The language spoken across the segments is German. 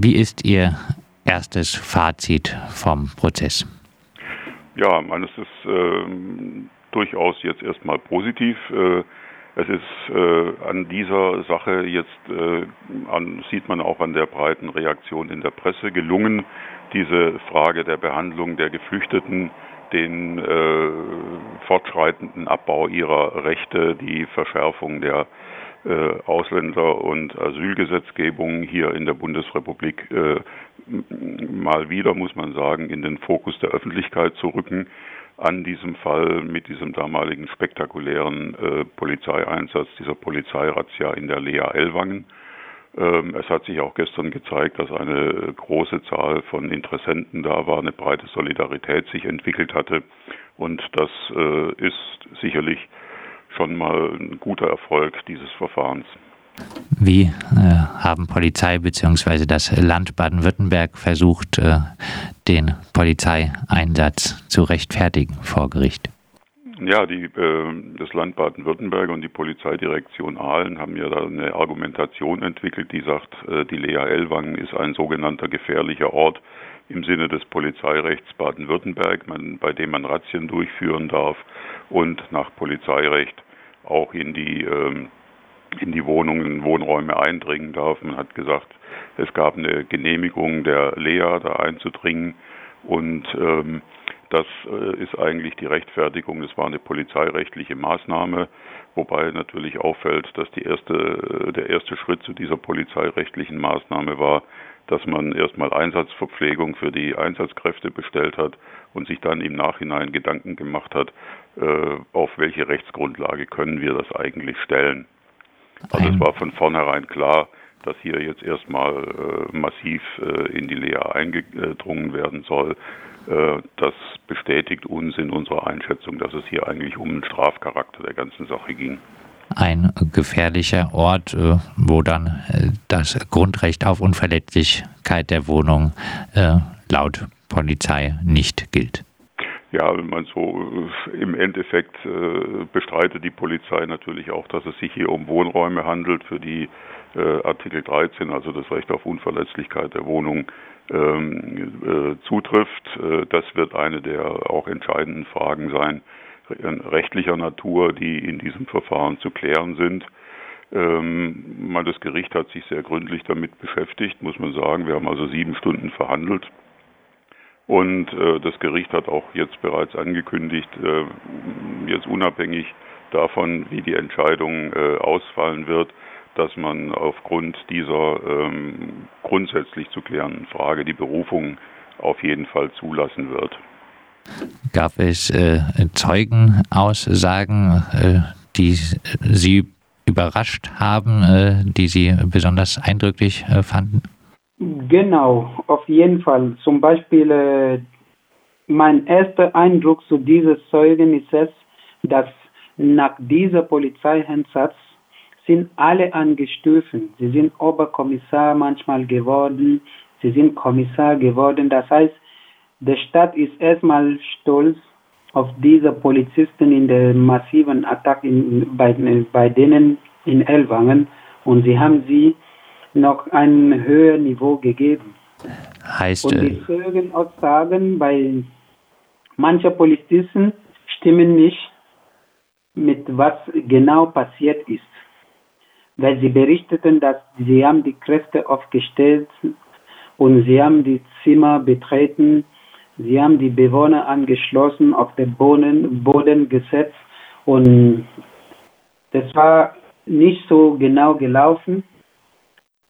Wie ist Ihr erstes Fazit vom Prozess? Ja, meines ist äh, durchaus jetzt erstmal positiv. Äh, es ist äh, an dieser Sache jetzt, äh, an, sieht man auch an der breiten Reaktion in der Presse, gelungen, diese Frage der Behandlung der Geflüchteten, den äh, fortschreitenden Abbau ihrer Rechte, die Verschärfung der Ausländer- und Asylgesetzgebung hier in der Bundesrepublik äh, mal wieder, muss man sagen, in den Fokus der Öffentlichkeit zu rücken an diesem Fall mit diesem damaligen spektakulären äh, Polizeieinsatz, dieser Polizeirazzia in der Lea Ellwangen. Ähm, es hat sich auch gestern gezeigt, dass eine große Zahl von Interessenten da war, eine breite Solidarität sich entwickelt hatte. Und das äh, ist sicherlich schon mal ein guter Erfolg dieses Verfahrens. Wie äh, haben Polizei bzw. das Land Baden-Württemberg versucht, äh, den Polizeieinsatz zu rechtfertigen vor Gericht? Ja, die, äh, das Land Baden-Württemberg und die Polizeidirektion Aalen haben ja da eine Argumentation entwickelt, die sagt, äh, die Lea Ellwangen ist ein sogenannter gefährlicher Ort im Sinne des Polizeirechts Baden-Württemberg, bei dem man Razzien durchführen darf und nach Polizeirecht auch in die ähm, in die Wohnungen, Wohnräume eindringen darf. Man hat gesagt, es gab eine Genehmigung der Lea, da einzudringen und ähm, das äh, ist eigentlich die Rechtfertigung. Das war eine polizeirechtliche Maßnahme, wobei natürlich auffällt, dass die erste, äh, der erste Schritt zu dieser polizeirechtlichen Maßnahme war, dass man erstmal Einsatzverpflegung für die Einsatzkräfte bestellt hat und sich dann im Nachhinein Gedanken gemacht hat, äh, auf welche Rechtsgrundlage können wir das eigentlich stellen. Also es war von vornherein klar, dass hier jetzt erstmal äh, massiv äh, in die Lehre eingedrungen werden soll. Das bestätigt uns in unserer Einschätzung, dass es hier eigentlich um den Strafcharakter der ganzen Sache ging. Ein gefährlicher Ort, wo dann das Grundrecht auf Unverletzlichkeit der Wohnung laut Polizei nicht gilt. Ja, wenn man so äh, im Endeffekt äh, bestreitet die Polizei natürlich auch, dass es sich hier um Wohnräume handelt, für die äh, Artikel 13, also das Recht auf Unverletzlichkeit der Wohnung, ähm, äh, zutrifft. Äh, das wird eine der auch entscheidenden Fragen sein, rechtlicher Natur, die in diesem Verfahren zu klären sind. Ähm, das Gericht hat sich sehr gründlich damit beschäftigt, muss man sagen. Wir haben also sieben Stunden verhandelt. Und äh, das Gericht hat auch jetzt bereits angekündigt, äh, jetzt unabhängig davon, wie die Entscheidung äh, ausfallen wird, dass man aufgrund dieser ähm, grundsätzlich zu klärenden Frage die Berufung auf jeden Fall zulassen wird. Gab es äh, Zeugenaussagen, äh, die Sie überrascht haben, äh, die Sie besonders eindrücklich äh, fanden? Genau, auf jeden Fall. Zum Beispiel, äh, mein erster Eindruck zu diesem Zeugen ist es, dass nach dieser Polizeieinsatz sind alle angestufen. Sie sind Oberkommissar manchmal geworden, sie sind Kommissar geworden. Das heißt, der Staat ist erstmal stolz auf diese Polizisten in der massiven Attacke bei, bei denen in Elwangen und sie haben sie noch ein höheres Niveau gegeben. Heißt, Und die Zeugenaussagen bei manchen Polizisten stimmen nicht mit was genau passiert ist. Weil sie berichteten, dass sie haben die Kräfte aufgestellt und sie haben die Zimmer betreten, sie haben die Bewohner angeschlossen, auf den Boden, Boden gesetzt und das war nicht so genau gelaufen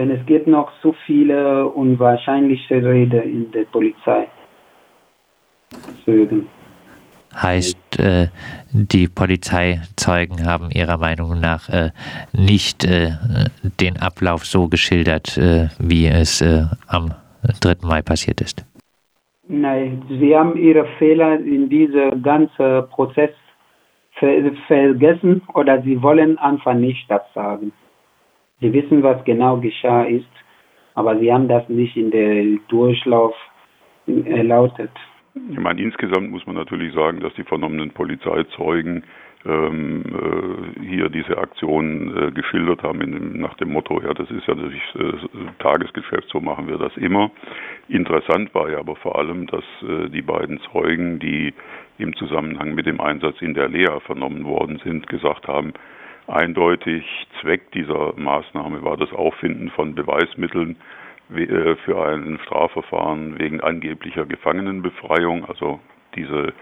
wenn es gibt noch so viele unwahrscheinliche Rede in der Polizei. Deswegen. Heißt, äh, die Polizeizeugen haben ihrer Meinung nach äh, nicht äh, den Ablauf so geschildert, äh, wie es äh, am 3. Mai passiert ist. Nein, sie haben ihre Fehler in diesem ganzen Prozess ver vergessen oder sie wollen einfach nicht das sagen. Sie wissen, was genau geschah ist, aber sie haben das nicht in der Durchlauf erlautet. Ich meine, insgesamt muss man natürlich sagen, dass die vernommenen Polizeizeugen ähm, äh, hier diese Aktion äh, geschildert haben in, nach dem Motto, ja, das ist ja natürlich äh, Tagesgeschäft, so machen wir das immer. Interessant war ja aber vor allem, dass äh, die beiden Zeugen, die im Zusammenhang mit dem Einsatz in der Lea vernommen worden sind, gesagt haben, eindeutig Zweck dieser Maßnahme war das Auffinden von Beweismitteln äh, für ein Strafverfahren wegen angeblicher Gefangenenbefreiung, also diese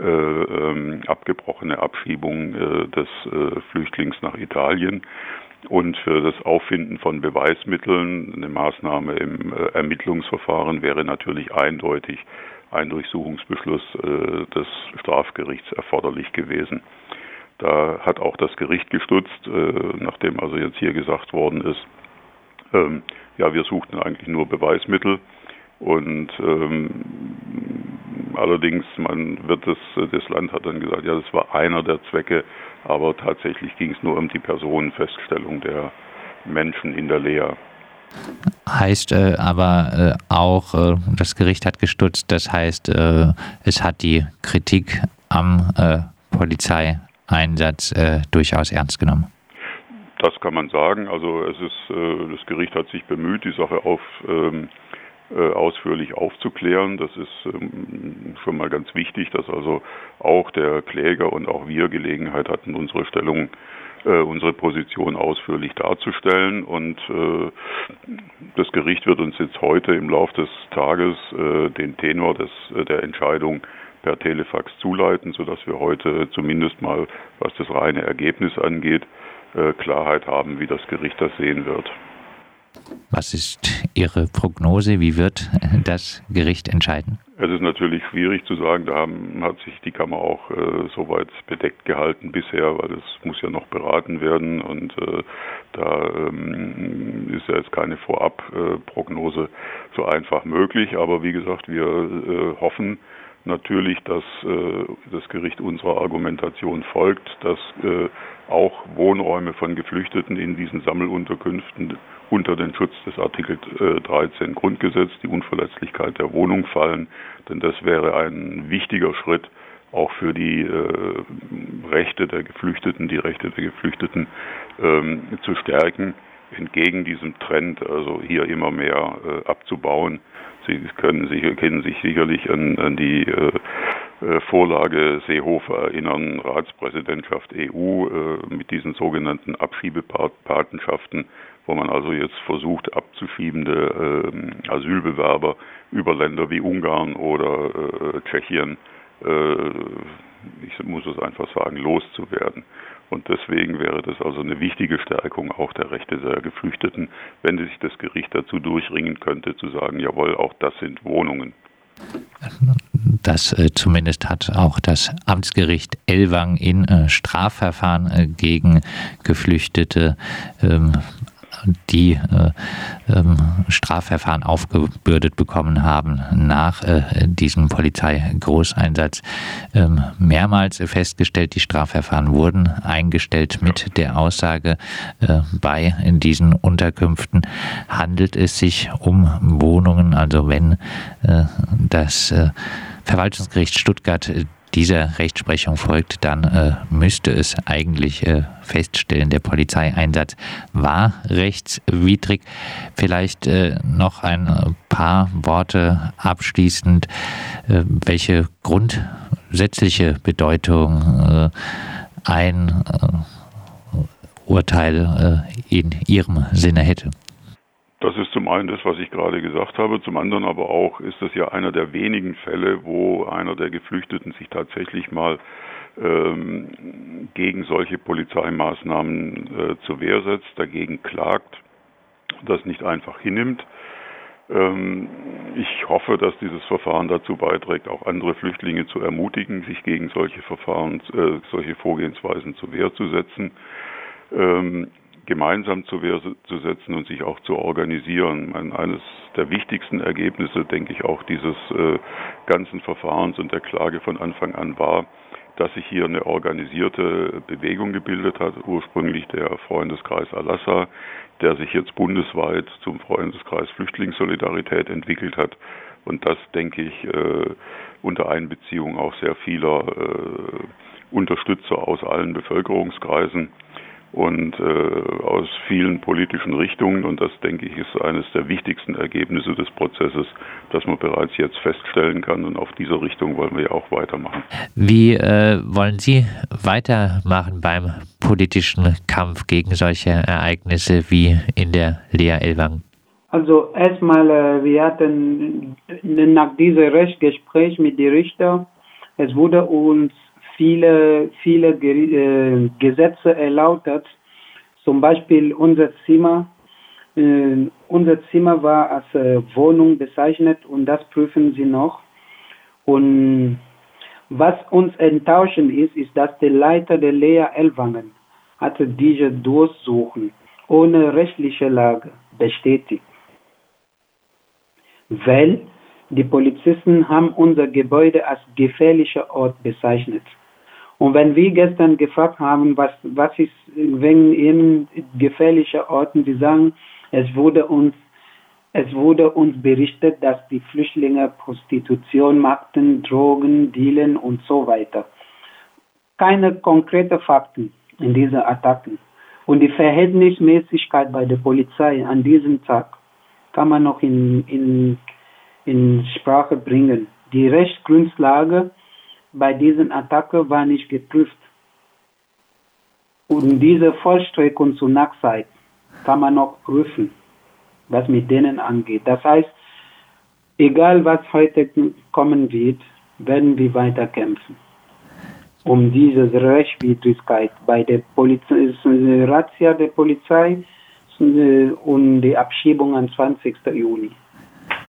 äh, ähm, abgebrochene Abschiebung äh, des äh, Flüchtlings nach Italien und für das Auffinden von Beweismitteln eine Maßnahme im äh, Ermittlungsverfahren wäre natürlich eindeutig ein Durchsuchungsbeschluss äh, des Strafgerichts erforderlich gewesen. Da hat auch das Gericht gestutzt, äh, nachdem also jetzt hier gesagt worden ist, ähm, ja, wir suchten eigentlich nur Beweismittel und ähm, allerdings, man wird das, das Land hat dann gesagt, ja, das war einer der Zwecke, aber tatsächlich ging es nur um die Personenfeststellung der Menschen in der Lea. Heißt äh, aber äh, auch, äh, das Gericht hat gestutzt, das heißt, äh, es hat die Kritik am äh, Polizeieinsatz äh, durchaus ernst genommen. Das kann man sagen. Also es ist, das Gericht hat sich bemüht, die Sache auf ähm, äh, ausführlich aufzuklären. Das ist ähm, schon mal ganz wichtig, dass also auch der Kläger und auch wir Gelegenheit hatten, unsere Stellung, äh, unsere Position ausführlich darzustellen. Und äh, das Gericht wird uns jetzt heute im Laufe des Tages den Tenor des, der Entscheidung per Telefax zuleiten, sodass wir heute zumindest mal, was das reine Ergebnis angeht, Klarheit haben, wie das Gericht das sehen wird. Was ist Ihre Prognose? Wie wird das Gericht entscheiden? Es ist natürlich schwierig zu sagen. Da haben, hat sich die Kammer auch äh, soweit bedeckt gehalten bisher, weil es muss ja noch beraten werden und äh, da ähm, ist ja jetzt keine Vorabprognose äh, so einfach möglich. Aber wie gesagt, wir äh, hoffen, natürlich, dass äh, das Gericht unserer Argumentation folgt, dass äh, auch Wohnräume von Geflüchteten in diesen Sammelunterkünften unter den Schutz des Artikel 13 Grundgesetz, die Unverletzlichkeit der Wohnung fallen, denn das wäre ein wichtiger Schritt auch für die äh, Rechte der Geflüchteten, die Rechte der Geflüchteten ähm, zu stärken, entgegen diesem Trend, also hier immer mehr äh, abzubauen. Sie können sich, kennen sich sicherlich an, an die äh, äh, Vorlage Seehofer erinnern, Ratspräsidentschaft EU äh, mit diesen sogenannten Abschiebepatenschaften, wo man also jetzt versucht, abzuschiebende äh, Asylbewerber über Länder wie Ungarn oder Tschechien, ich muss es einfach sagen, loszuwerden. Und deswegen wäre das also eine wichtige Stärkung auch der Rechte der Geflüchteten, wenn sich das Gericht dazu durchringen könnte, zu sagen, jawohl, auch das sind Wohnungen. Das äh, zumindest hat auch das Amtsgericht Elwang in äh, Strafverfahren äh, gegen Geflüchtete ähm, die äh, ähm, Strafverfahren aufgebürdet bekommen haben nach äh, diesem Polizeigroßeinsatz, ähm, mehrmals festgestellt, die Strafverfahren wurden eingestellt mit der Aussage, äh, bei diesen Unterkünften handelt es sich um Wohnungen, also wenn äh, das äh, Verwaltungsgericht Stuttgart dieser Rechtsprechung folgt, dann äh, müsste es eigentlich äh, feststellen, der Polizeieinsatz war rechtswidrig. Vielleicht äh, noch ein paar Worte abschließend, äh, welche grundsätzliche Bedeutung äh, ein äh, Urteil in Ihrem Sinne hätte. Das ist zum einen das, was ich gerade gesagt habe. Zum anderen aber auch ist das ja einer der wenigen Fälle, wo einer der Geflüchteten sich tatsächlich mal ähm, gegen solche Polizeimaßnahmen äh, zur Wehr setzt, dagegen klagt, das nicht einfach hinnimmt. Ähm, ich hoffe, dass dieses Verfahren dazu beiträgt, auch andere Flüchtlinge zu ermutigen, sich gegen solche Verfahren, äh, solche Vorgehensweisen zur Wehr zu setzen. Ähm, gemeinsam Wehr zu setzen und sich auch zu organisieren. eines der wichtigsten Ergebnisse, denke ich, auch dieses äh, ganzen Verfahrens und der Klage von Anfang an war, dass sich hier eine organisierte Bewegung gebildet hat, ursprünglich der Freundeskreis Alassa, der sich jetzt bundesweit zum Freundeskreis Flüchtlingssolidarität entwickelt hat. Und das, denke ich, äh, unter Einbeziehung auch sehr vieler äh, Unterstützer aus allen Bevölkerungskreisen und äh, aus vielen politischen Richtungen. Und das, denke ich, ist eines der wichtigsten Ergebnisse des Prozesses, das man bereits jetzt feststellen kann. Und auf dieser Richtung wollen wir ja auch weitermachen. Wie äh, wollen Sie weitermachen beim politischen Kampf gegen solche Ereignisse wie in der Lea Elwang? Also erstmal, äh, wir hatten nach diesem Rechtsgespräch mit den Richtern, es wurde uns viele, viele äh, Gesetze erläutert. Zum Beispiel unser Zimmer. Äh, unser Zimmer war als äh, Wohnung bezeichnet und das prüfen sie noch. Und was uns enttäuschend ist, ist, dass der Leiter der Lea Elwangen hatte diese Durchsuchen ohne rechtliche Lage bestätigt. Weil die Polizisten haben unser Gebäude als gefährlicher Ort bezeichnet. Und wenn wir gestern gefragt haben, was, was ist wegen ihnen gefährlicher Orten, die sagen, es wurde uns, es wurde uns berichtet, dass die Flüchtlinge Prostitution machten, Drogen, Dealen und so weiter. Keine konkreten Fakten in diesen Attacken. Und die Verhältnismäßigkeit bei der Polizei an diesem Tag kann man noch in, in, in Sprache bringen. Die Rechtsgrundlage bei diesen Attacken war nicht geprüft. Und diese Vollstreckung zur Nachtzeit kann man noch prüfen, was mit denen angeht. Das heißt, egal was heute kommen wird, werden wir weiter kämpfen. Um diese Rechtswidrigkeit bei der Polizei, Razzia der Polizei und die Abschiebung am 20. Juni.